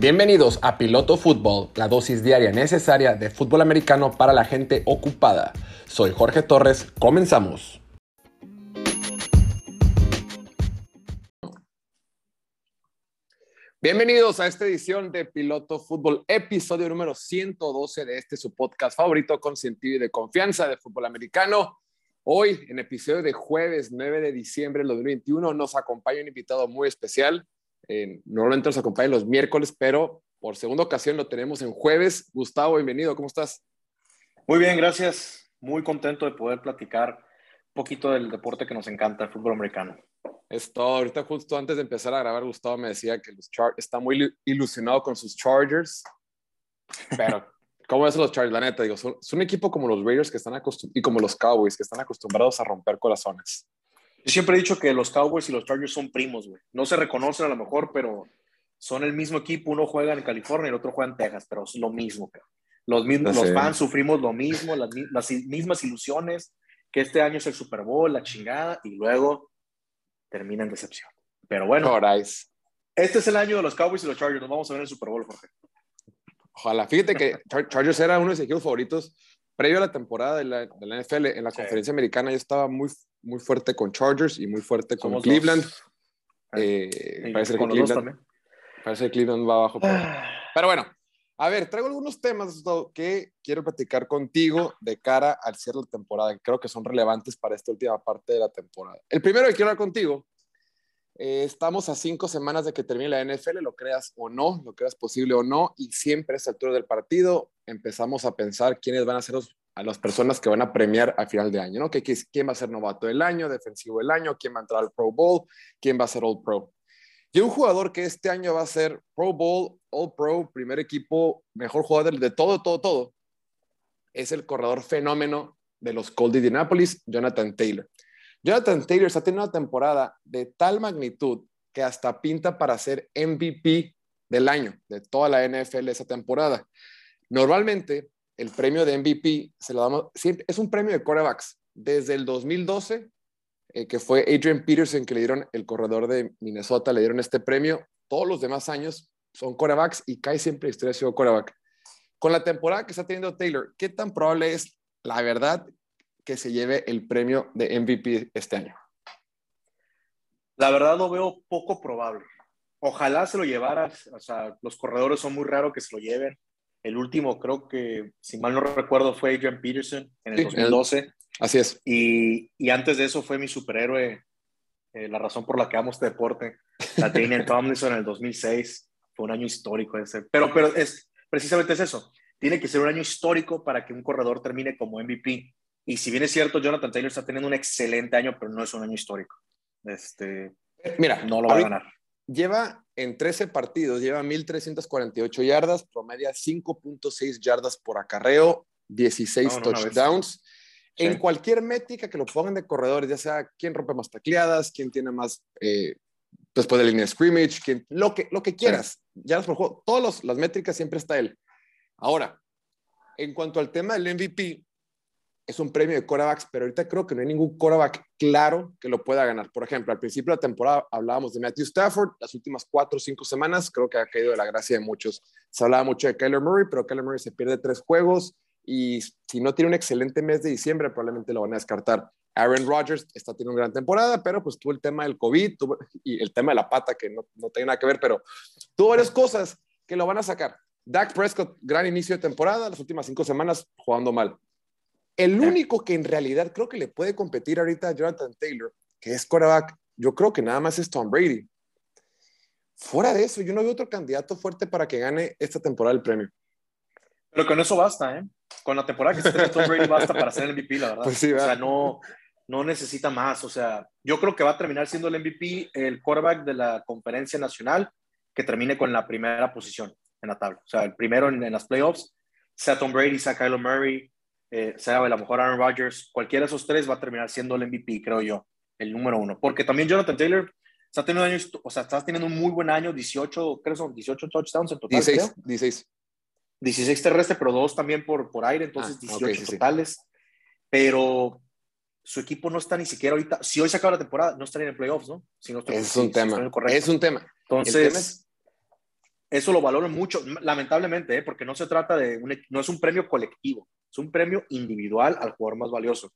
Bienvenidos a Piloto Fútbol, la dosis diaria necesaria de fútbol americano para la gente ocupada. Soy Jorge Torres, comenzamos. Bienvenidos a esta edición de Piloto Fútbol, episodio número 112 de este su podcast favorito con sentido y de confianza de fútbol americano. Hoy, en episodio de jueves 9 de diciembre del 2021, nos acompaña un invitado muy especial. Eh, normalmente nos acompaña los miércoles, pero por segunda ocasión lo tenemos en jueves. Gustavo, bienvenido, ¿cómo estás? Muy bien, gracias. Muy contento de poder platicar un poquito del deporte que nos encanta, el fútbol americano. Es todo. Ahorita justo antes de empezar a grabar, Gustavo me decía que los Char está muy ilusionado con sus Chargers, pero ¿cómo es los Chargers? La neta, digo, son, un equipo como los Raiders que están y como los Cowboys, que están acostumbrados a romper corazones. Yo siempre he dicho que los Cowboys y los Chargers son primos, güey. No se reconocen a lo mejor, pero son el mismo equipo. Uno juega en California y el otro juega en Texas, pero es lo mismo. Los, mismos, los fans sufrimos lo mismo, las, las mismas ilusiones, que este año es el Super Bowl, la chingada, y luego termina en decepción. Pero bueno, este es el año de los Cowboys y los Chargers. Nos vamos a ver en el Super Bowl, Jorge. Ojalá. Fíjate que Chargers era uno de mis equipos favoritos previo a la temporada de la, de la NFL. En la conferencia americana yo estaba muy, muy fuerte con Chargers y muy fuerte con Cleveland. Eh, parece, que Cleveland parece que Cleveland va abajo. pero bueno, a ver, traigo algunos temas que quiero platicar contigo de cara al cierre de la temporada, que creo que son relevantes para esta última parte de la temporada. El primero que quiero hablar contigo, eh, estamos a cinco semanas de que termine la NFL, lo creas o no, lo creas posible o no, y siempre a esta altura del partido empezamos a pensar quiénes van a ser a las personas que van a premiar a final de año, ¿no? ¿Quién va a ser novato del año, defensivo del año, quién va a entrar al Pro Bowl, quién va a ser All Pro. Y un jugador que este año va a ser Pro Bowl, All Pro, primer equipo, mejor jugador de todo, todo, todo, es el corredor fenómeno de los Colts de Indianapolis, Jonathan Taylor. Jonathan Taylor está teniendo una temporada de tal magnitud que hasta pinta para ser MVP del año, de toda la NFL esa temporada. Normalmente, el premio de MVP se lo damos, es un premio de quarterbacks. Desde el 2012 eh, que fue Adrian Peterson, que le dieron el corredor de Minnesota, le dieron este premio. Todos los demás años son corebacks y Kai siempre ha sido coreback. Con la temporada que está teniendo Taylor, ¿qué tan probable es, la verdad, que se lleve el premio de MVP este año? La verdad lo veo poco probable. Ojalá se lo llevara, o sea, los corredores son muy raros que se lo lleven. El último, creo que, si mal no recuerdo, fue Adrian Peterson en el 2012. Así es. Y, y, antes de eso fue mi superhéroe, eh, la razón por la que amo este deporte, la Daniel Tomlinson en el 2006. Fue un año histórico ese. Pero, pero es, precisamente es eso. Tiene que ser un año histórico para que un corredor termine como MVP. Y si bien es cierto, Jonathan Taylor está teniendo un excelente año, pero no es un año histórico. Este, Mira, no lo va a ganar. Lleva en 13 partidos, lleva 1.348 yardas, promedia 5.6 yardas por acarreo, 16 touchdowns. En cualquier métrica que lo pongan de corredores, ya sea quién rompe más tacleadas, quién tiene más eh, después de la línea de scrimmage, quién, lo, que, lo que quieras. Ya por juego, todas las métricas siempre está él. Ahora, en cuanto al tema del MVP, es un premio de quarterbacks, pero ahorita creo que no hay ningún quarterback claro que lo pueda ganar. Por ejemplo, al principio de la temporada hablábamos de Matthew Stafford, las últimas cuatro o cinco semanas creo que ha caído de la gracia de muchos. Se hablaba mucho de Kyler Murray, pero Kyler Murray se pierde tres juegos y si no tiene un excelente mes de diciembre, probablemente lo van a descartar. Aaron Rodgers está teniendo una gran temporada, pero pues tuvo el tema del COVID y el tema de la pata, que no, no tiene nada que ver, pero tuvo varias cosas que lo van a sacar. Dak Prescott, gran inicio de temporada, las últimas cinco semanas jugando mal. El único que en realidad creo que le puede competir ahorita a Jonathan Taylor, que es quarterback, yo creo que nada más es Tom Brady. Fuera de eso, yo no veo otro candidato fuerte para que gane esta temporada el premio. Pero con eso basta, ¿eh? Con la temporada que se tiene Tom Brady basta para ser el MVP, la verdad. Pues o sea, no, no necesita más. O sea, yo creo que va a terminar siendo el MVP el quarterback de la conferencia nacional que termine con la primera posición en la tabla. O sea, el primero en, las playoffs, sea Tom Brady, sea Kyler Murray, eh, sea a lo mejor Aaron Rodgers, cualquiera de esos tres va a terminar siendo el MVP, creo yo, el número uno. Porque también Jonathan Taylor está teniendo, años, o sea, está teniendo un muy buen año, 18, creo son 18 touchdowns en total. 16, 16. 16 terrestre, pero dos también por, por aire, entonces 18 ah, totales. Pero su equipo no está ni siquiera ahorita. Si hoy se acaba la temporada, no estaría en playoffs, ¿no? Si no es un tema. Es un tema. Entonces, eso lo valoran mucho, lamentablemente, ¿eh? porque no se trata de, un, no es un premio colectivo, es un premio individual al jugador más valioso.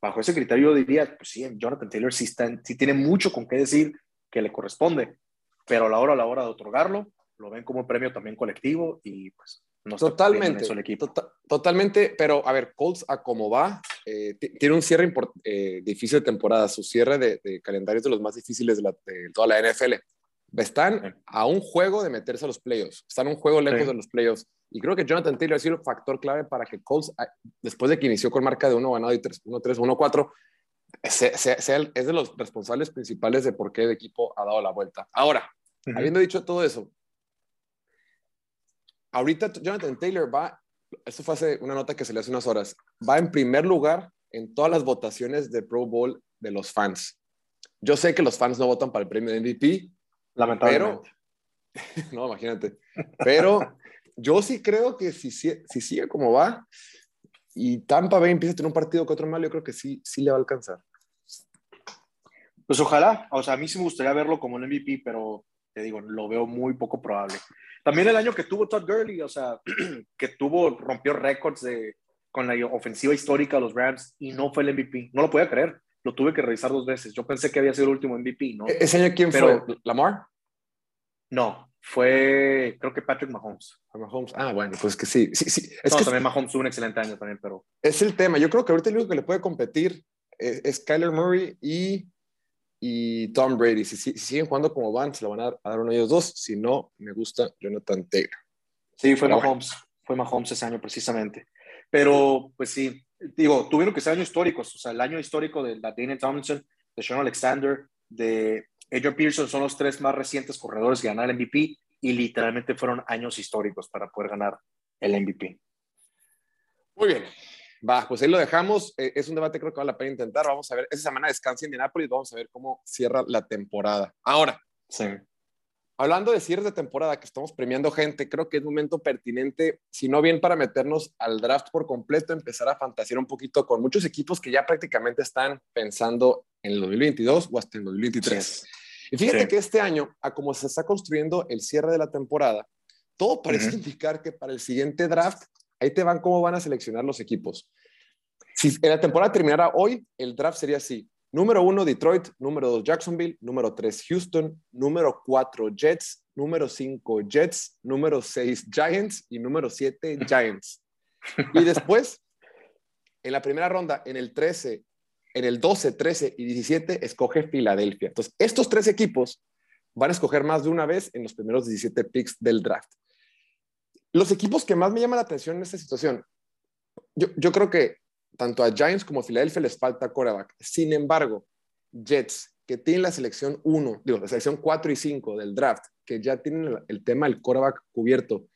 Bajo ese criterio yo diría, pues sí, Jonathan Taylor sí, sí tiene mucho con qué decir que le corresponde, pero a la hora, a la hora de otorgarlo, lo ven como un premio también colectivo y pues no totalmente, el equipo. Tota-, totalmente, pero a ver, Colts a cómo va, eh, tiene un cierre eh, difícil de temporada, su cierre de, de calendario es de los más difíciles de, de toda la NFL. Están a un juego de meterse a los playoffs, están a un juego lejos de los playoffs. Y creo que Jonathan Taylor ha sido el factor clave para que Colts, ah, después de que inició con marca de 1 ganado y 3, 1, 3, 1, 4, sea, es de los responsables principales de por qué el equipo ha dado la vuelta. Ahora, habiendo dicho todo eso, ahorita Jonathan Taylor va, esto fue hace una nota que se le hace unas horas, va en primer lugar en todas las votaciones de Pro Bowl de los fans. Yo sé que los fans no votan para el premio de MVP, Lamentablemente. Pero, no, imagínate. Pero yo sí creo que si, si sigue como va y Tampa Bay empieza a tener un partido que otro mal, yo creo que sí, sí le va a alcanzar. Pues ojalá, o sea, a mí sí me gustaría verlo como un MVP, pero te digo, lo veo muy poco probable. También el año que tuvo Todd Gurley, o sea, que tuvo, rompió récords de, con la ofensiva histórica de los Rams y no fue el MVP. No lo podía creer lo tuve que revisar dos veces. Yo pensé que había sido el último MVP, ¿no? ¿E-, ¿Ese año quién fue? ¿Lamar? No, fue creo que Patrick Mahomes. Mahomes. Ah, bueno, pues que sí. sí, sí. Es no, que también Mahomes tuvo un excelente año también, pero... Es el tema. Yo creo que ahorita el único que le puede competir es, Kyler Murray y, y Tom Brady. Si, si, siguen jugando como van, se lo van a dar, a uno de ellos dos. Si no, me gusta Jonathan Taylor. Sí, fue Mahomes. Fue Mahomes ese año precisamente. Pero, pues sí, digo, tuvieron que ser años históricos, o sea, el año histórico de Daniel Tomlinson, de Sean Alexander, de Adrian Pearson son los tres más recientes corredores que ganaron el MVP y literalmente fueron años históricos para poder ganar el MVP. Muy bien. Va, pues ahí lo dejamos. Eh, es un debate creo que vale la pena intentar. Vamos a ver, esa semana descansa en Indianapolis, vamos a ver cómo cierra la temporada. Ahora, sí. Hablando de cierres de temporada, que estamos premiando gente, creo que es momento pertinente, si no bien para meternos al draft por completo, empezar a fantasear un poquito con muchos equipos que ya prácticamente están pensando en el 2022 o hasta en el 2023. Y fíjate que este año, a como se está construyendo el cierre de la temporada, todo parece indicar que para el siguiente draft, ahí te van cómo van a seleccionar los equipos. Si la temporada terminara hoy, el draft sería así. Número uno, Detroit. Número dos, Jacksonville. Número tres, Houston. Número cuatro, Jets. Número cinco, Jets. Número seis, Giants. Y número siete, Giants. Y después, en la primera ronda, en el 13, en el 12, 13 y 17, escoge Filadelfia. Entonces, estos tres equipos van a escoger más de una vez en los primeros 17 picks del draft. Los equipos que más me llaman la atención en esta situación, yo, yo creo que tanto a Giants como a Philadelphia les falta coreback. Sin embargo, Jets, que tienen la selección 1, digo, la selección 4 y 5 del draft, que ya tienen el, tema del coreback cubierto,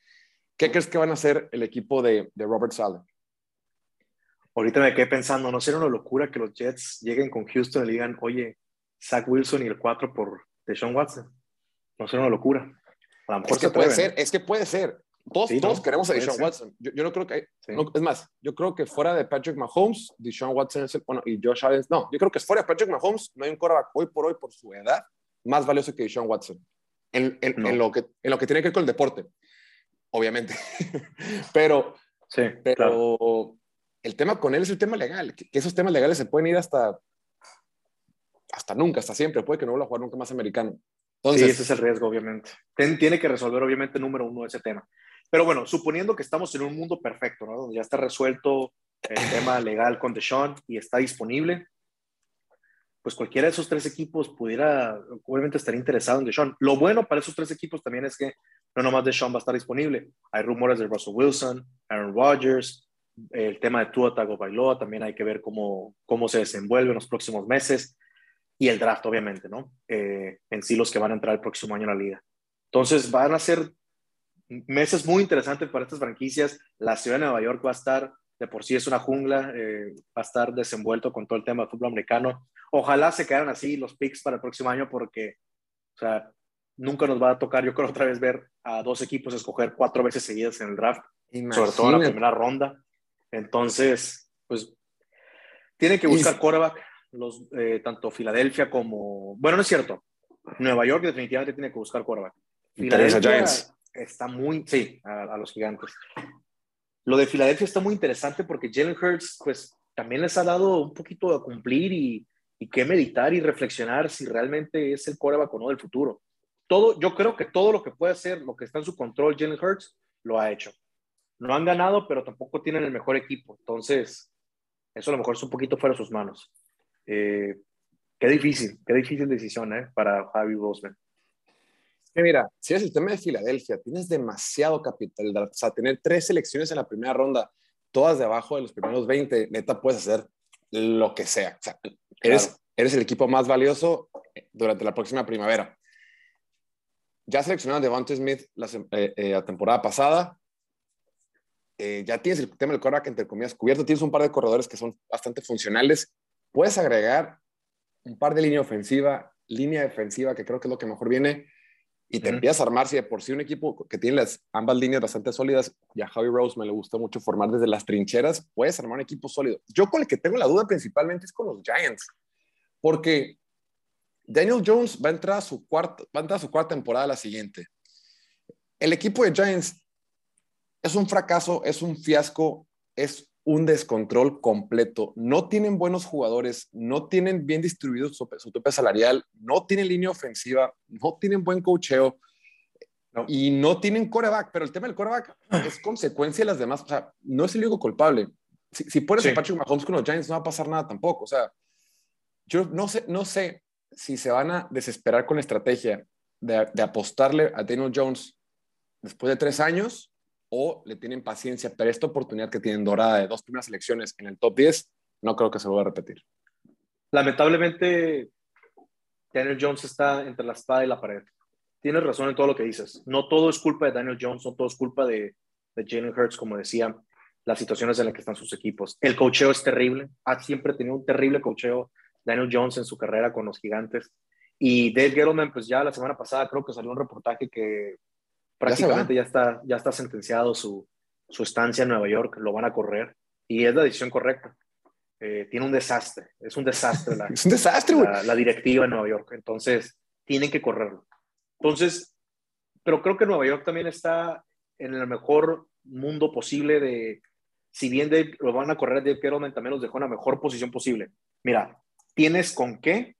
¿qué crees que van a hacer el equipo de, Robert Sala? Ahorita me quedé pensando, ¿no será una locura que los Jets lleguen con Houston y le digan, oye, Zach Wilson y el 4 por Deshaun Watson? No será una locura. A lo mejor es que puede, ser, es que puede ser. Todos, queremos a Deshaun Watson. Yo, no creo que. es más, yo creo que fuera de Patrick Mahomes, Deshaun Watson es el. Bueno, y Josh Allen. No, yo creo que fuera de Patrick Mahomes, no hay un quarterback hoy por hoy, por su edad, más valioso que Deshaun Watson. En, en, lo que, en lo que tiene que ver con el deporte, obviamente. pero. Sí, pero el tema con él es el tema legal. Que, esos temas legales se pueden ir hasta. Hasta nunca, hasta siempre. Puede que no vuelva a jugar nunca más americano. Entonces, sí, ese es el riesgo, obviamente. Tiene que resolver, obviamente, número uno ese tema. Pero bueno, suponiendo que estamos en un mundo perfecto, ¿no? Donde ya está resuelto el tema legal con Deshaun y está disponible, pues cualquiera de esos tres equipos pudiera, obviamente, estar interesado en Deshaun. Lo bueno para esos tres equipos también es que no nomás Deshaun va a estar disponible. Hay rumores de Russell Wilson, Aaron Rodgers, el tema de Tua Tagovailoa, también hay que ver cómo, cómo se desenvuelve en los próximos meses. Y el draft, obviamente, ¿no? Eh, en sí los que van a entrar el próximo año en la liga. Entonces van a ser meses muy interesantes para estas franquicias. La ciudad de Nueva York va a estar, de por sí es una jungla, eh, va a estar desenvuelto con todo el tema del fútbol americano. Ojalá se quedan así los picks para el próximo año porque, o sea, nunca nos va a tocar, yo creo, otra vez ver a dos equipos escoger cuatro veces seguidas en el draft, sobre todo en la primera ronda. Entonces, pues, tiene que buscar quarterback, los, eh, tanto Filadelfia como, bueno, no es cierto, Nueva York definitivamente tiene que buscar quarterback. Filadelfia, Giants está muy, sí, a, los gigantes. Lo de Filadelfia está muy interesante porque Jalen Hurts, pues, también les ha dado un poquito a cumplir y, que meditar y reflexionar si realmente es el coreback o no del futuro. Todo, yo creo que todo lo que puede hacer, lo que está en su control, Jalen Hurts, lo ha hecho. No han ganado, pero tampoco tienen el mejor equipo. Entonces, eso a lo mejor es un poquito fuera de sus manos. Eh, qué difícil, qué difícil decisión ¿eh? para Javi Roseman. Mira, si es el tema de Filadelfia, tienes demasiado capital. O sea, tener tres selecciones en la primera ronda, todas debajo de los primeros 20, neta, puedes hacer lo que sea. O sea eres, eres el equipo más valioso durante la próxima primavera. Ya seleccionaron a Devontae Smith la, eh, eh, la temporada pasada. Eh, ya tienes el tema del quarterback entre comillas cubierto, tienes un par de corredores que son bastante funcionales, puedes agregar un par de línea ofensiva, línea defensiva, que creo que es lo que mejor viene, y te empiezas a armar, si de por sí un equipo que tiene las, ambas líneas bastante sólidas, y a Javi Rose me le gusta mucho formar desde las trincheras, puedes armar un equipo sólido. Yo con el que tengo la duda principalmente es con los Giants, porque Daniel Jones va a entrar a su cuarta, va a entrar a su cuarta temporada la siguiente. El equipo de Giants es un fracaso, es un fiasco, es un descontrol completo. No tienen buenos jugadores, no tienen bien distribuido su, tope salarial, no tienen línea ofensiva, no tienen buen cocheo y no tienen coreback. Pero el tema del coreback es consecuencia de las demás. O sea, no es el único culpable. Si, si pones a Patrick Mahomes con los Giants, no va a pasar nada tampoco. O sea, yo no sé, no sé si se van a desesperar con la estrategia de, de apostarle a Daniel Jones después de tres años o le tienen paciencia, pero esta oportunidad que tienen dorada de dos primeras elecciones en el top 10, no creo que se vuelva a repetir. Lamentablemente, Daniel Jones está entre la espada y la pared. Tienes razón en todo lo que dices. No todo es culpa de Daniel Jones, no todo es culpa de, de Jalen Hurts, como decía, las situaciones en las que están sus equipos. El cocheo es terrible. Ha siempre tenido un terrible cocheo Daniel Jones en su carrera con los gigantes. Y Dave Gettleman, pues ya la semana pasada creo que salió un reportaje que prácticamente ya, está, ya está sentenciado su, su, estancia en Nueva York, lo van a correr y es la decisión correcta. Eh, tiene un desastre, es un desastre la, es un desastre, la, la, directiva en Nueva York, entonces tienen que correrlo. Entonces, pero creo que Nueva York también está en el mejor mundo posible de, si bien lo van a correr Dave Gettleman, también los dejó en la mejor posición posible. Mira, tienes con qué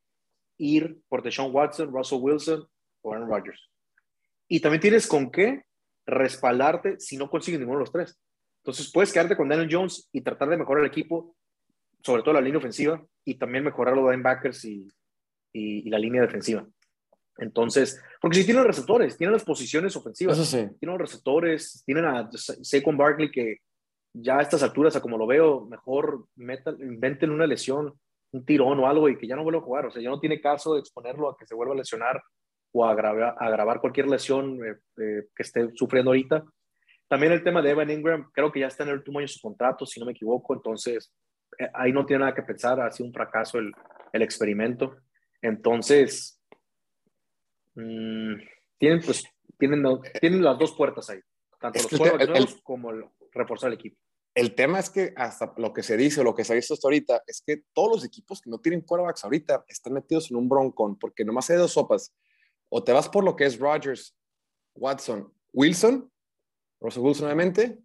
ir por Deshaun Watson, Russell Wilson o Aaron Rodgers. Y también tienes con qué respaldarte si no consigues ninguno de los tres. Entonces puedes quedarte con Daniel Jones y tratar de mejorar el equipo, sobre todo la línea ofensiva, y también mejorar los linebackers y, y, la línea defensiva. Entonces, porque si tienen receptores, tienen las posiciones ofensivas, tienen los receptores, tienen a Saquon Barkley que ya a estas alturas, a como lo veo, mejor metan, inventen una lesión, un tirón o algo y que ya no vuelva a jugar. O sea, ya no tiene caso de exponerlo a que se vuelva a lesionar o agravar, agravar cualquier lesión eh, eh, que esté sufriendo ahorita. También el tema de Evan Ingram, creo que ya está en el último año de su contrato, si no me equivoco, entonces eh, ahí no tiene nada que pensar, ha sido un fracaso el, el experimento. Entonces, mmm, tienen, pues, tienen, tienen las dos puertas ahí, tanto los juegos como el, reforzar el equipo. El tema es que hasta lo que se dice, lo que se ha visto hasta ahorita, es que todos los equipos que no tienen quarterbacks ahorita están metidos en un broncón, porque nomás hay dos sopas o te vas por lo que es Rodgers, Watson, Wilson, Russell Wilson nuevamente,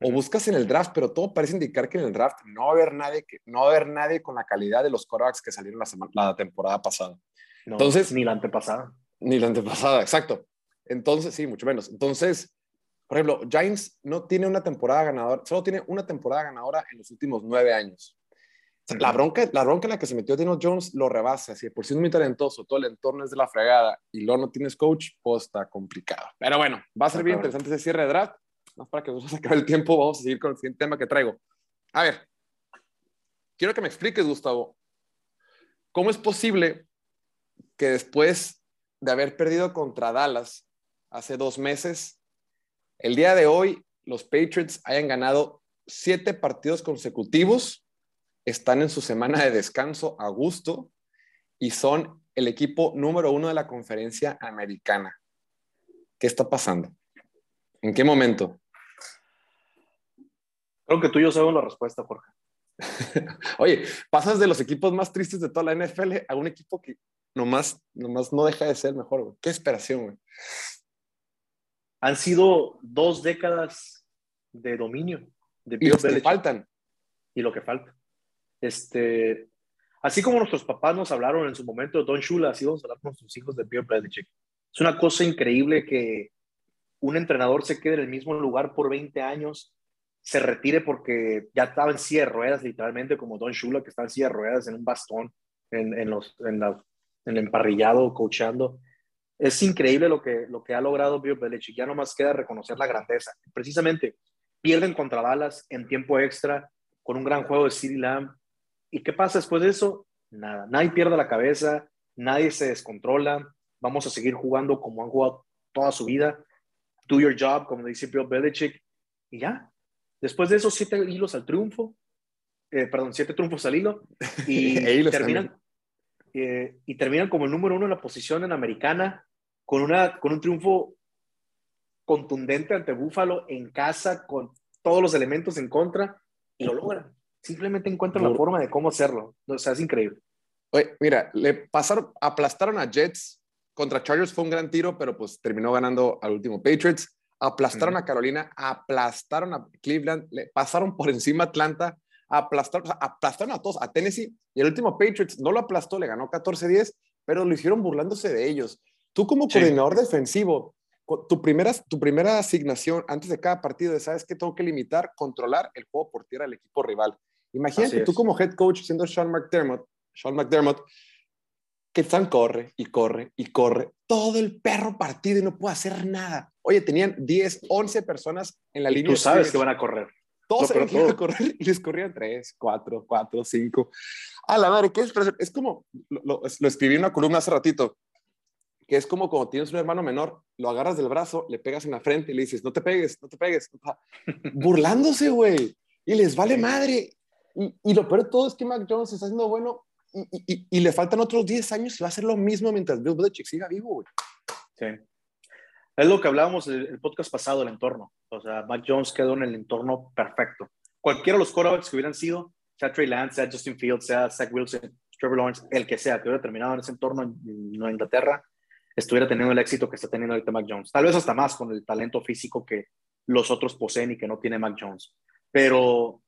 o buscas en el draft, pero todo parece indicar que en el draft no va a haber nadie, que, no va a haber nadie con la calidad de los quarterbacks que salieron la, semana, la temporada pasada. Entonces, ni la antepasada. Ni la antepasada, exacto. Entonces, sí, mucho menos. Entonces, por ejemplo, Giants no tiene una temporada ganadora, solo tiene una temporada ganadora en los últimos nueve años. La bronca, la bronca en la que se metió Dino Jones lo rebasa. Si por sí es muy talentoso, todo el entorno es de la fregada y luego no tienes coach, pues está complicado. Pero bueno, va a ser bien interesante ese cierre de draft. Más para que nos acabe el tiempo, vamos a seguir con el siguiente tema que traigo. A ver, quiero que me expliques, Gustavo, ¿cómo es posible que después de haber perdido contra Dallas hace dos meses, el día de hoy los Patriots hayan ganado siete partidos consecutivos están en su semana de descanso a gusto y son el equipo número uno de la conferencia americana. ¿Qué está pasando? ¿En qué momento? Creo que tú y yo sabemos la respuesta, Jorge. Oye, pasas de los equipos más tristes de toda la NFL a un equipo que nomás, nomás no deja de ser mejor, Qué esperación, güey. Han sido dos décadas de dominio. De y lo que faltan. Y lo que falta. Este, así como nuestros papás nos hablaron en su momento Don Shula, así vamos a hablar con nuestros hijos de Bill Belichick. Es una cosa increíble que un entrenador se quede en el mismo lugar por 20 años, se retire porque ya estaba en silla de ruedas, literalmente, como Don Shula, que está en silla de ruedas en un bastón, en, en los, en, la, el emparrillado, coachando es increíble lo que, lo que ha logrado Bill Belichick. Ya no más queda reconocer la grandeza. Precisamente, pierden contra Dallas en tiempo extra con un gran juego de CeeDee Lamb. ¿Y qué pasa después de eso? Nada. Nadie pierde la cabeza, nadie se descontrola. Vamos a seguir jugando como han jugado toda su vida. Do your job, como dice Bill Belichick. Y ya. Después de esos siete hilos al triunfo, eh, perdón, siete triunfos al hilo, y terminan, eh, y terminan como el número uno en la posición en americana, con, una, con un triunfo contundente ante Búfalo en casa, con todos los elementos en contra, y lo logran. Simplemente encuentran la forma de cómo hacerlo. O sea, es increíble. Oye, mira, le pasaron, aplastaron a Jets. Contra Chargers fue un gran tiro, pero pues terminó ganando al último Patriots. Aplastaron a Carolina, aplastaron a Cleveland, le pasaron por encima a Atlanta, aplastaron, aplastaron a todos, a Tennessee. Y el último Patriots no lo aplastó, le ganó 14-10, pero lo hicieron burlándose de ellos. Tú como coordinador defensivo, tu primera, tu primera asignación antes de cada partido es, ¿sabes qué? Tengo que limitar, controlar el juego por tierra del equipo rival. Imagínate tú como head coach siendo Sean McDermott, Sean McDermott, que están corre y corre y corre todo el perro partido y no puede hacer nada. Oye, tenían 10, 11 personas en la línea. Tú sabes que van a correr. Todos que iban a correr y les corrían 3, 4, 4, 5. A la madre, ¿qué es? Es como, lo, lo escribí en una columna hace ratito que es como cuando tienes un hermano menor, lo agarras del brazo, le pegas en la frente y le dices, no te pegues, no te pegues. Burlándose, güey. Y les vale madre. Y, y, lo peor de todo es que Mac Jones está haciendo bueno y, y, y, le faltan otros 10 años y va a hacer lo mismo mientras Bill Belichick siga vivo, güey. Sí. Es lo que hablábamos el, el podcast pasado, el entorno. O sea, Mac Jones quedó en el entorno perfecto. Cualquiera de los quarterbacks que hubieran sido, sea Trey Lance, sea Justin Fields, sea Zach Wilson, Trevor Lawrence, el que sea, que hubiera terminado en ese entorno en Nueva Inglaterra, estuviera teniendo el éxito que está teniendo ahorita Mac Jones. Tal vez hasta más con el talento físico que los otros poseen y que no tiene Mac Jones. Pero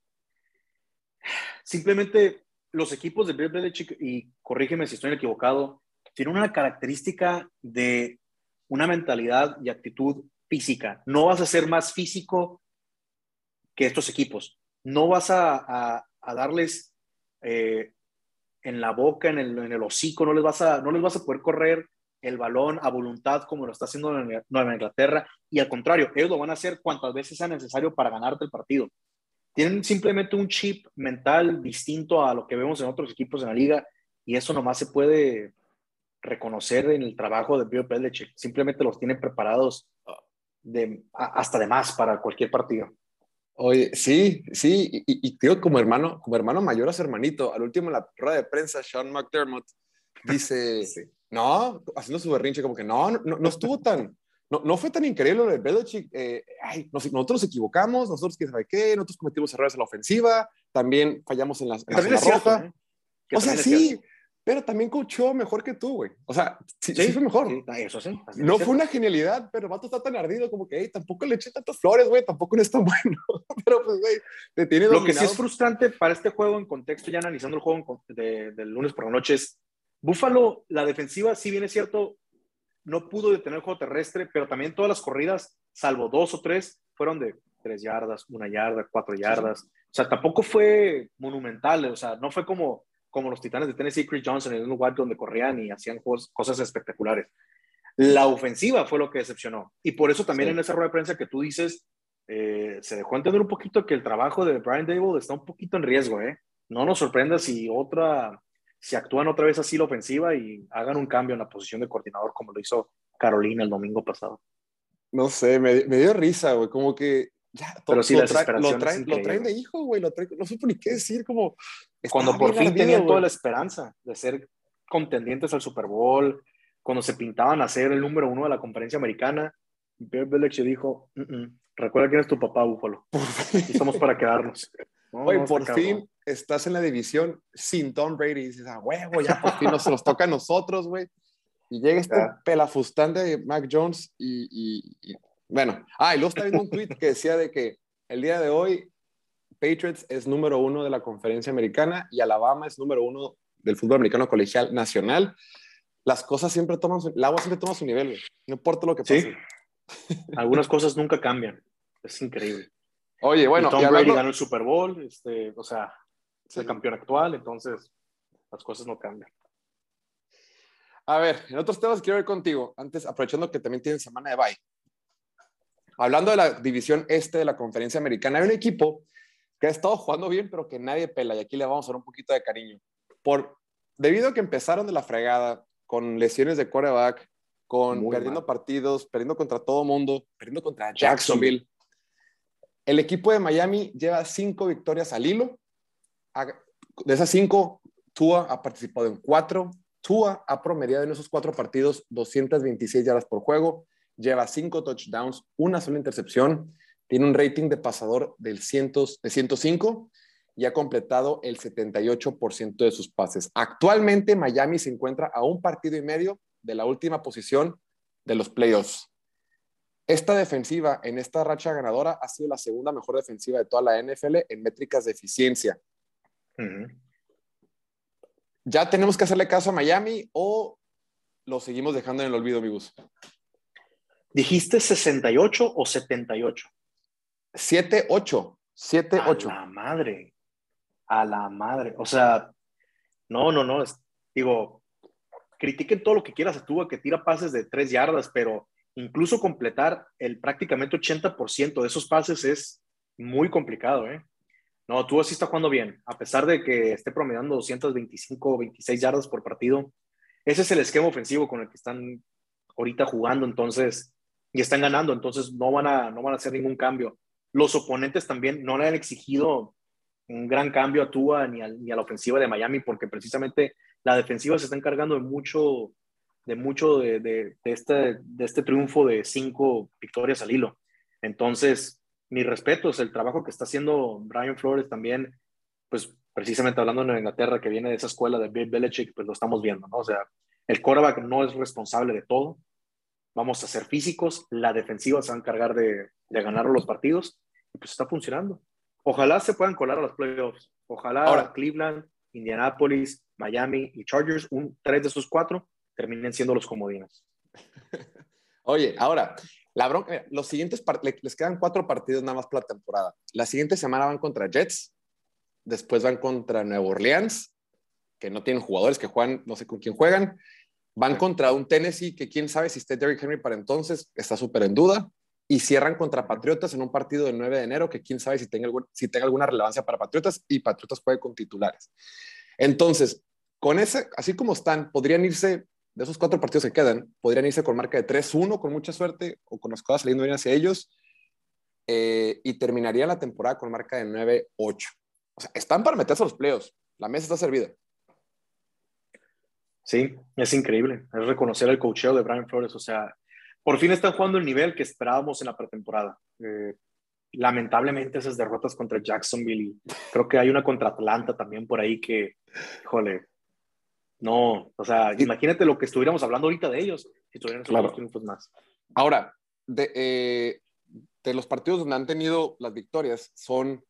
simplemente los equipos de Bill Belichick, y corrígeme si estoy equivocado, tienen una característica de una mentalidad y actitud física. No vas a ser más físico que estos equipos. No vas a, a, darles eh, en la boca, en el, hocico, no les, vas a, no les vas a poder correr el balón a voluntad como lo está haciendo Nueva Inglaterra y al contrario, ellos lo van a hacer cuantas veces sea necesario para ganarte el partido. Tienen simplemente un chip mental distinto a lo que vemos en otros equipos en la liga y eso nomás se puede reconocer en el trabajo de Bill Belichick. Simplemente los tienen preparados de, hasta de más para cualquier partido. Oye, sí, sí, y, y, digo como hermano, como hermano mayor a su hermanito, al último en la rueda de prensa, Sean McDermott dice, No, haciendo su berrinche, como que no, no, no estuvo tan, no, no, fue tan increíble lo de Belichick. Eh, ay, nosotros nos equivocamos, nosotros que sabe qué, nosotros cometimos errores en la ofensiva, también fallamos en la, en la roja. ¿eh? O sea, sí, pero también coachó mejor que tú, güey. O sea, sí, sí, fue mejor. eso sí. No fue una genialidad, pero el vato está tan ardido como que, hey, tampoco le eché tantas flores, güey, tampoco no es tan bueno. pero pues, güey, te tiene Lo que sí es frustrante para este juego en contexto, ya analizando el juego de, del lunes por la noche, es Búfalo, la defensiva, si bien es cierto, no pudo detener el juego terrestre, pero también todas las corridas, salvo dos o tres, fueron de tres yardas, una yarda, cuatro yardas. O sea, tampoco fue monumental, o sea, no fue como, como los titanes de Tennessee, Chris Johnson en el White, donde corrían y hacían cosas espectaculares. La ofensiva fue lo que decepcionó. Y por eso también en esa rueda de prensa que tú dices, eh, se dejó entender un poquito que el trabajo de Brian Dable está un poquito en riesgo, ¿eh? No nos sorprenda si otra si actúan otra vez así la ofensiva y hagan un cambio en la posición de coordinador como lo hizo Carolina el domingo pasado. No sé, me, dio risa, güey, como que ya, Pero sí, lo, lo, traen, lo, traen, de hijo, güey, no supo ni qué decir, como... Cuando por fin tenían toda la esperanza de ser contendientes al Super Bowl, cuando se pintaban a ser el número uno de la conferencia americana, Bill Belichick dijo, mm, mm, recuerda quién es tu papá, Búfalo. Estamos para quedarnos. Oye, por fin estás en la división sin Tom Brady y dices, ah, huevo, ya por fin nos, nos toca a nosotros, güey. Y llega este pelafustán de Mac Jones y, y, Bueno, ah, y luego está viendo un tweet que decía de que el día de hoy Patriots es número uno de la conferencia americana y Alabama es número uno del fútbol americano colegial nacional. Las cosas siempre toman, su, el agua siempre toma su nivel, no importa lo que pase. Sí. Algunas cosas nunca cambian. Es increíble. Oye, bueno. Y Tom Brady ganó el Super Bowl, este, o sea, es el campeón actual, entonces las cosas no cambian. A ver, en otros temas quiero ver contigo, antes, aprovechando que también tienen semana de bye. Hablando de la división este de la conferencia americana, hay un equipo que ha estado jugando bien, pero que nadie pela, y aquí le vamos a dar un poquito de cariño. Por, debido a que empezaron de la fregada, con lesiones de quarterback, con perdiendo partidos, perdiendo contra todo mundo, perdiendo contra Jacksonville. El equipo de Miami lleva cinco victorias al hilo. De esas cinco, Tua ha participado en cuatro. Tua ha promediado en esos cuatro partidos 226 yardas por juego, lleva cinco touchdowns, una sola intercepción, tiene un rating de pasador del de 105 y ha completado el 78% de sus pases. Actualmente Miami se encuentra a un partido y medio de la última posición de los playoffs. Esta defensiva en esta racha ganadora ha sido la segunda mejor defensiva de toda la NFL en métricas de eficiencia. ¿Ya tenemos que hacerle caso a Miami o lo seguimos dejando en el olvido, amigos? ¿Dijiste 68 o 78? 7-8. 7-8. A la madre. A la madre. O sea, no, no, no. digo, critiquen todo lo que quieras a que tira pases de tres yardas, pero incluso completar el prácticamente 80% de esos pases es muy complicado, ¿eh? No, tú sí está jugando bien, a pesar de que esté promediando 225 o 26 yardas por partido. Ese es el esquema ofensivo con el que están ahorita jugando, entonces, y están ganando, entonces no van a, no van a hacer ningún cambio. Los oponentes también no le han exigido un gran cambio a Tua ni a, la ofensiva de Miami, porque precisamente la defensiva se está encargando de mucho de mucho de, este, de este triunfo de cinco victorias al hilo. Entonces, mi respeto es el trabajo que está haciendo Brian Flores también, pues precisamente hablando en Inglaterra, que viene de esa escuela de Bill Belichick, pues lo estamos viendo, ¿no? O sea, el quarterback no es responsable de todo. Vamos a ser físicos, la defensiva se va a encargar de, de ganar los partidos y pues está funcionando. Ojalá se puedan colar a los playoffs. Ojalá Ahora, Cleveland, Indianapolis, Miami y Chargers, un, tres de esos cuatro, terminen siendo los comodinos. Oye, ahora, la bronca, los siguientes, les quedan cuatro partidos nada más para la temporada. La siguiente semana van contra Jets, después van contra Nueva Orleans, que no tienen jugadores que juegan, no sé con quién juegan. Van contra un Tennessee que quién sabe si esté Derrick Henry para entonces, está súper en duda. Y cierran contra Patriotas en un partido del 9 de enero que quién sabe si tenga, si tenga alguna relevancia para Patriotas y Patriotas juegue con titulares. Entonces, con ese, así como están, podrían irse de esos cuatro partidos que quedan, podrían irse con marca de 3-1 con mucha suerte o con las cosas saliendo bien hacia ellos eh, y terminaría la temporada con marca de 9-8. O sea, están para meterse a los playoffs. La mesa está servida. Sí, es increíble. Es reconocer el cocheo de Brian Flores. O sea, por fin están jugando el nivel que esperábamos en la pretemporada. Eh, lamentablemente esas derrotas contra Jacksonville y creo que hay una contra Atlanta también por ahí que, híjole, no, o sea, imagínate lo que estuviéramos hablando ahorita de ellos, si tuvieran claro. triunfos más. Ahora, de, eh, de, los partidos donde han tenido las victorias, son,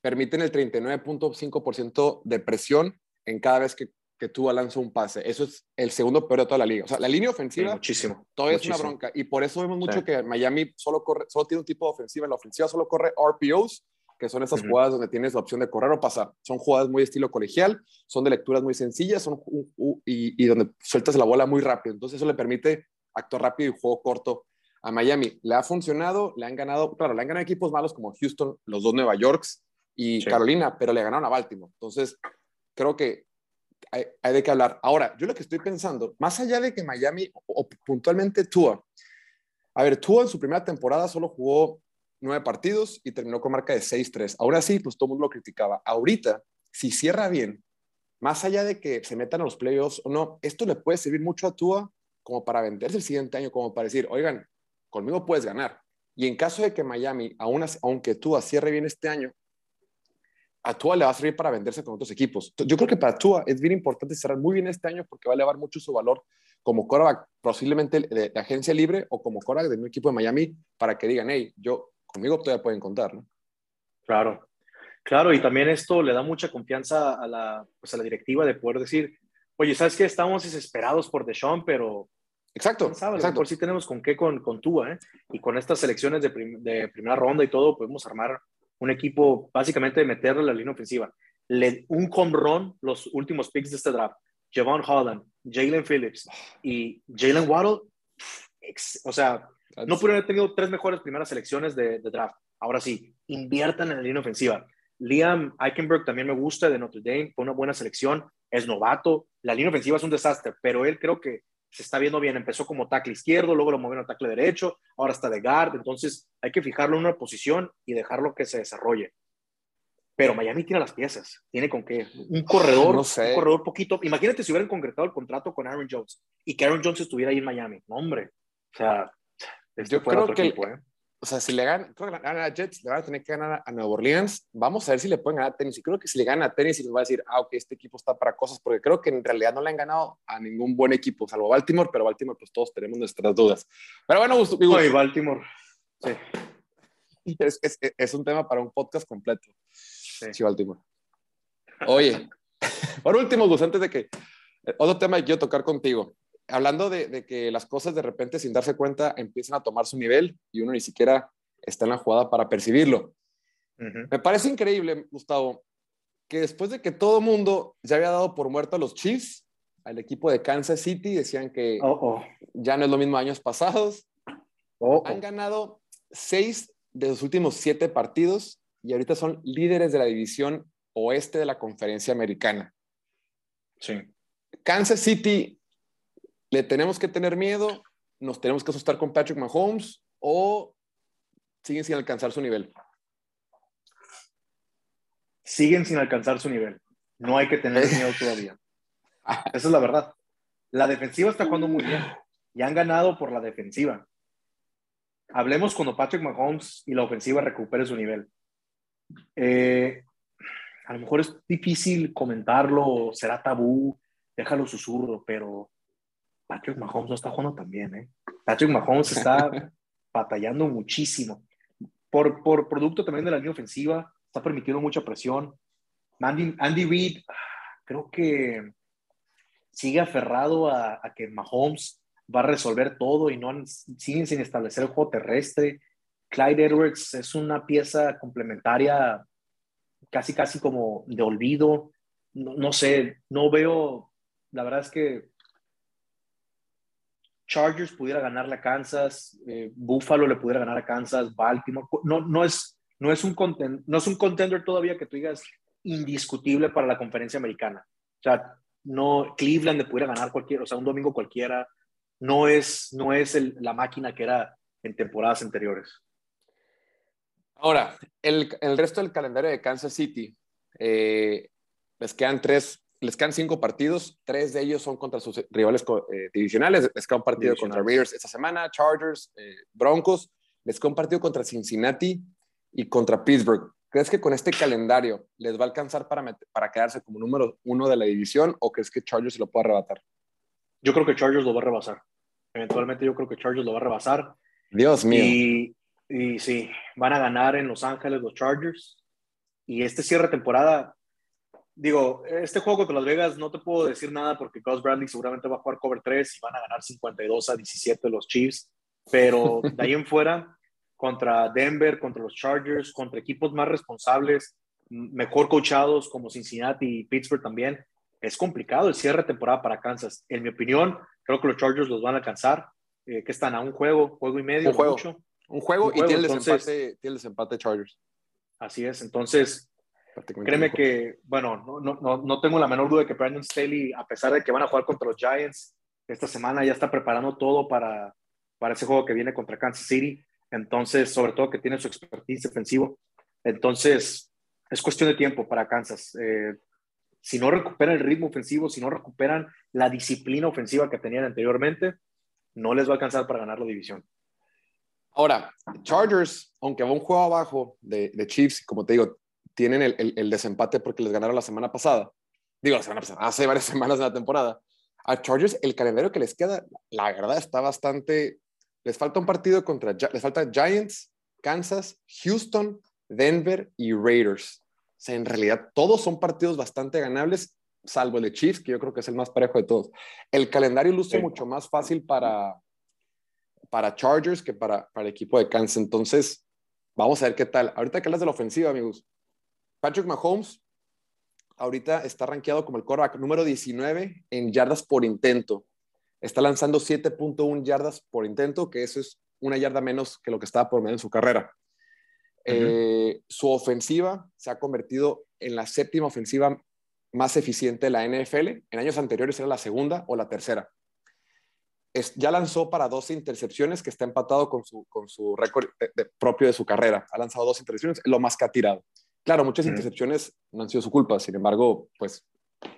permiten el 39.5% de presión en cada vez que, que tú lanzas un pase. Eso es el segundo peor de toda la liga. O sea, la línea ofensiva muchísimo, todavía es una bronca. Y por eso vemos mucho que Miami solo, corre, solo tiene un tipo de ofensiva. En la ofensiva solo corre RPOs que son esas jugadas donde tienes la opción de correr o pasar. Son jugadas muy estilo colegial, son de lecturas muy sencillas son, y, donde sueltas la bola muy rápido. Entonces eso le permite actuar rápido y juego corto a Miami. Le ha funcionado, le han ganado, claro, le han ganado equipos malos como Houston, los dos Nueva Yorks y Carolina, pero le ganaron a Baltimore. Entonces creo que hay, de qué hablar. Ahora, yo lo que estoy pensando, más allá de que Miami o, o puntualmente Tua, a ver, Tua en su primera temporada solo jugó nueve partidos y terminó con marca de 6-3. Ahora sí, pues todo el mundo lo criticaba. Ahorita, si cierra bien, más allá de que se metan a los playoffs o no, esto le puede servir mucho a Tua como para venderse el siguiente año, como para decir, oigan, conmigo puedes ganar. Y en caso de que Miami, aún aunque Tua cierre bien este año, a Tua le va a servir para venderse con otros equipos. Yo creo que para Tua es bien importante cerrar muy bien este año porque va a elevar mucho su valor como quarterback posiblemente de, agencia libre o como quarterback de un equipo de Miami para que digan, hey, yo, conmigo todavía pueden contar, ¿no? Claro, claro, y también esto le da mucha confianza a la, pues a la directiva de poder decir, oye, ¿sabes qué? Estamos desesperados por Deshaun, pero... Exacto, exacto. Por si tenemos con qué con, con Tua, ¿eh? Y con estas selecciones de, de primera ronda y todo, podemos armar un equipo básicamente de meterle la línea ofensiva. Le, un home los últimos picks de este draft. Javon Holland, Jalen Phillips y Jalen Waddle. O sea, no pudieron haber tenido tres mejores primeras selecciones de, draft. Ahora sí, inviertan en la línea ofensiva. Liam Eichenberg también me gusta de Notre Dame, fue una buena selección, es novato. La línea ofensiva es un desastre, pero él creo que se está viendo bien. Empezó como tackle izquierdo, luego lo movieron a tackle derecho, ahora está de guard. Entonces hay que fijarlo en una posición y dejarlo que se desarrolle. Pero Miami tiene las piezas, tiene con qué. Un corredor, no sé. un corredor poquito. Imagínate si hubieran concretado el contrato con Aaron Jones y que Aaron Jones estuviera ahí en Miami. No, hombre. O sea, yo creo que, ¿eh? o sea, si le ganan, creo que a Jets, le van a tener que ganar a Nueva Orleans. Vamos a ver si le pueden ganar a Tennessee. Creo que si le ganan a Tennessee, les va a decir, ah, ok, este equipo está para cosas, porque creo que en realidad no le han ganado a ningún buen equipo, salvo Baltimore, pero Baltimore, pues todos tenemos nuestras dudas. Pero bueno, Gusto, Baltimore, sí. Es, es, es, un tema para un podcast completo. Sí, Baltimore. Oye, por último, Gus, antes de que otro tema que quiero tocar contigo hablando de, que las cosas de repente sin darse cuenta empiezan a tomar su nivel y uno ni siquiera está en la jugada para percibirlo. Me parece increíble, Gustavo, que después de que todo mundo ya había dado por muerto a los Chiefs, al equipo de Kansas City, decían que ya no es lo mismo años pasados, han ganado seis de los últimos siete partidos y ahorita son líderes de la división oeste de la conferencia americana. Sí. Kansas City ¿Le tenemos que tener miedo? ¿Nos tenemos que asustar con Patrick Mahomes? ¿O siguen sin alcanzar su nivel? Siguen sin alcanzar su nivel. No hay que tener miedo todavía. Esa es la verdad. La defensiva está jugando muy bien y han ganado por la defensiva. Hablemos cuando Patrick Mahomes y la ofensiva recupere su nivel. Eh, a lo mejor es difícil comentarlo, será tabú, déjalo susurro, pero Patrick Mahomes no está jugando tan bien, ¿eh? Patrick Mahomes está batallando muchísimo. Por, por producto también de la línea ofensiva, está permitiendo mucha presión. Andy, Andy Reid, creo que sigue aferrado a, que Mahomes va a resolver todo y no siguen sin establecer el juego terrestre. Clyde Edwards es una pieza complementaria casi, casi como de olvido. no sé, no veo, la verdad es que Chargers pudiera ganarle a Kansas, eh, Buffalo le pudiera ganar a Kansas, Baltimore. No, no, es, no, es un no es un contender todavía que tú digas indiscutible para la conferencia americana. O sea, no, Cleveland le pudiera ganar cualquiera, o sea, un domingo cualquiera. No es, no es la máquina que era en temporadas anteriores. Ahora, el, el resto del calendario de Kansas City, eh, les quedan tres les quedan cinco partidos, tres de ellos son contra sus rivales eh, divisionales. Les queda un partido contra Raiders esta semana, Chargers, eh, Broncos. Les queda un partido contra Cincinnati y contra Pittsburgh. ¿Crees que con este calendario les va a alcanzar para, para quedarse como número uno de la división o crees que Chargers se lo puede arrebatar? Yo creo que Chargers lo va a rebasar. Eventualmente yo creo que Chargers lo va a rebasar. Dios mío. Y, y sí, van a ganar en Los Ángeles los Chargers. Y este cierre de temporada, digo, este juego contra Las Vegas no te puedo decir nada porque Gus Bradley seguramente va a jugar cover 3 y van a ganar 52 a 17 los Chiefs, pero de ahí en fuera, contra Denver, contra los Chargers, contra equipos más responsables, mejor coachados como Cincinnati y Pittsburgh también, es complicado el cierre de temporada para Kansas. En mi opinión, creo que los Chargers los van a alcanzar, eh, que están a un juego, juego y medio. Un juego, un juego, y tiene, el desempate, tiene el desempate Chargers. Así es, entonces Créeme que, bueno, no, no, no, tengo la menor duda de que Brandon Staley, a pesar de que van a jugar contra los Giants, esta semana ya está preparando todo para, para ese juego que viene contra Kansas City. Entonces, sobre todo que tiene su expertise defensivo. Entonces, es cuestión de tiempo para Kansas. Eh, si no recuperan el ritmo ofensivo, si no recuperan la disciplina ofensiva que tenían anteriormente, no les va a alcanzar para ganar la división. Ahora, Chargers, aunque va un juego abajo de, de Chiefs, como te digo, tienen el, el, desempate porque les ganaron la semana pasada. Digo, la semana pasada, hace varias semanas de la temporada. A Chargers, el calendario que les queda, la verdad, está bastante. Les falta un partido contra. Les falta Giants, Kansas, Houston, Denver y Raiders. O sea, en realidad, todos son partidos bastante ganables, salvo el de Chiefs, que yo creo que es el más parejo de todos. El calendario luce mucho más fácil para, para Chargers que para, para el equipo de Kansas. Entonces, vamos a ver qué tal. Ahorita que hablas de la ofensiva, amigos. Patrick Mahomes ahorita está rankeado como el quarterback número 19 en yardas por intento. Está lanzando 7.1 yardas por intento, que eso es una yarda menos que lo que estaba por medio en su carrera. Eh, su ofensiva se ha convertido en la séptima ofensiva más eficiente de la NFL. En años anteriores era la segunda o la tercera. ya lanzó para dos intercepciones, que está empatado con su, con su récord propio de su carrera. Ha lanzado dos intercepciones, lo más que ha tirado. Claro, muchas intercepciones no han sido su culpa, sin embargo, pues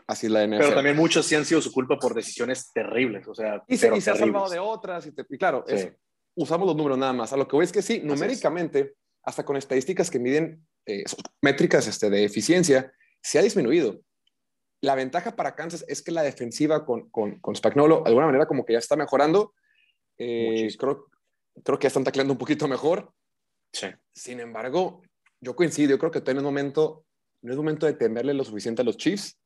así la NFL. Pero también muchas sí han sido su culpa por decisiones terribles, o sea, y se, y se ha salvado de otras, y, claro, usamos los números nada más. A lo que voy es que sí, numéricamente, hasta con estadísticas que miden eh, métricas este, de eficiencia, se ha disminuido. La ventaja para Kansas es que la defensiva con, con, con Spagnolo, de alguna manera, como que ya está mejorando. Eh, creo, creo que ya están tacleando un poquito mejor. Sí. Sin embargo, yo coincido, yo creo que todavía no es momento, no es momento de temerle lo suficiente a los Chiefs,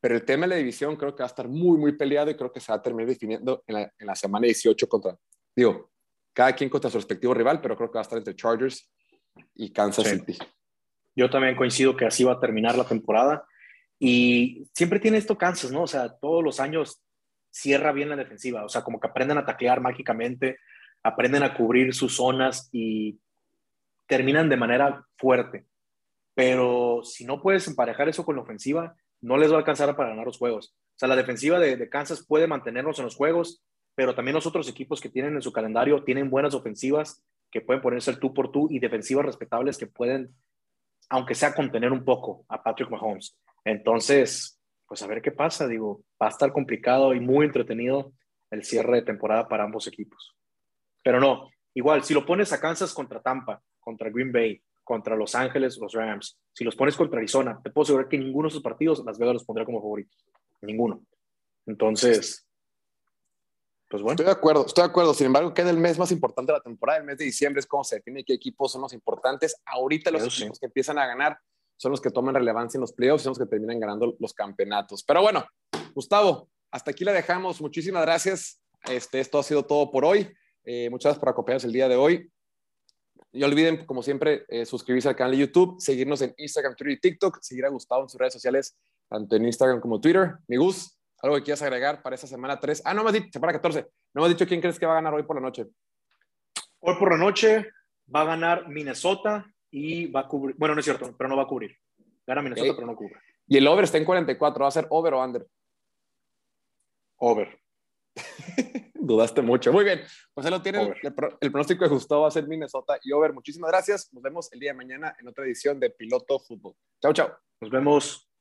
pero el tema de la división creo que va a estar muy, muy peleado y creo que se va a terminar definiendo en la, en la semana 18 contra, digo, cada quien contra su respectivo rival, pero creo que va a estar entre Chargers y Kansas City. Yo también coincido que así va a terminar la temporada. Y siempre tiene esto Kansas, ¿no? O sea, todos los años cierra bien la defensiva. O sea, como que aprenden a taclear mágicamente, aprenden a cubrir sus zonas y terminan de manera fuerte. Pero si no puedes emparejar eso con la ofensiva, no les va a alcanzar para ganar los juegos. O sea, la defensiva de, Kansas puede mantenernos en los juegos, pero también los otros equipos que tienen en su calendario tienen buenas ofensivas que pueden ponerse el tú por tú y defensivas respetables que pueden, aunque sea contener un poco a Patrick Mahomes. Entonces, pues a ver qué pasa. Digo, va a estar complicado y muy entretenido el cierre de temporada para ambos equipos. Pero no, igual, si lo pones a Kansas contra Tampa, contra Green Bay, contra Los Ángeles, los Rams, si los pones contra Arizona, te puedo asegurar que ninguno de esos partidos Las Vegas los pondrá como favoritos. Ninguno. Entonces, pues bueno. Estoy de acuerdo, estoy de acuerdo. Sin embargo, queda el mes más importante de la temporada. El mes de diciembre es cómo se define qué equipos son los importantes. Ahorita los equipos que empiezan a ganar son los que toman relevancia en los playoffs y son los que terminan ganando los campeonatos. Pero bueno, Gustavo, hasta aquí la dejamos. Muchísimas gracias. Este, esto ha sido todo por hoy. Eh, muchas gracias por acompañarnos el día de hoy. Y olviden, como siempre, eh, suscribirse al canal de YouTube, seguirnos en Instagram, Twitter y TikTok, seguir a Gustavo en sus redes sociales, tanto en Instagram como Twitter. Mi Gus, algo que quieras agregar para esta semana 3. Ah, no me has dicho, semana 14. No me has dicho quién crees que va a ganar hoy por la noche. Hoy por la noche va a ganar Minnesota y va a cubrir. Bueno, no es cierto, pero no va a cubrir. Gana Minnesota, pero no cubre. Y el over está en 44. ¿Va a ser over o under? Over. Dudaste mucho. Muy bien. Pues ahí lo tienen. El, pronóstico de Gustavo va a ser Minnesota y over. Muchísimas gracias. Nos vemos el día de mañana en otra edición de Piloto Fútbol. Chao, chao. Nos vemos.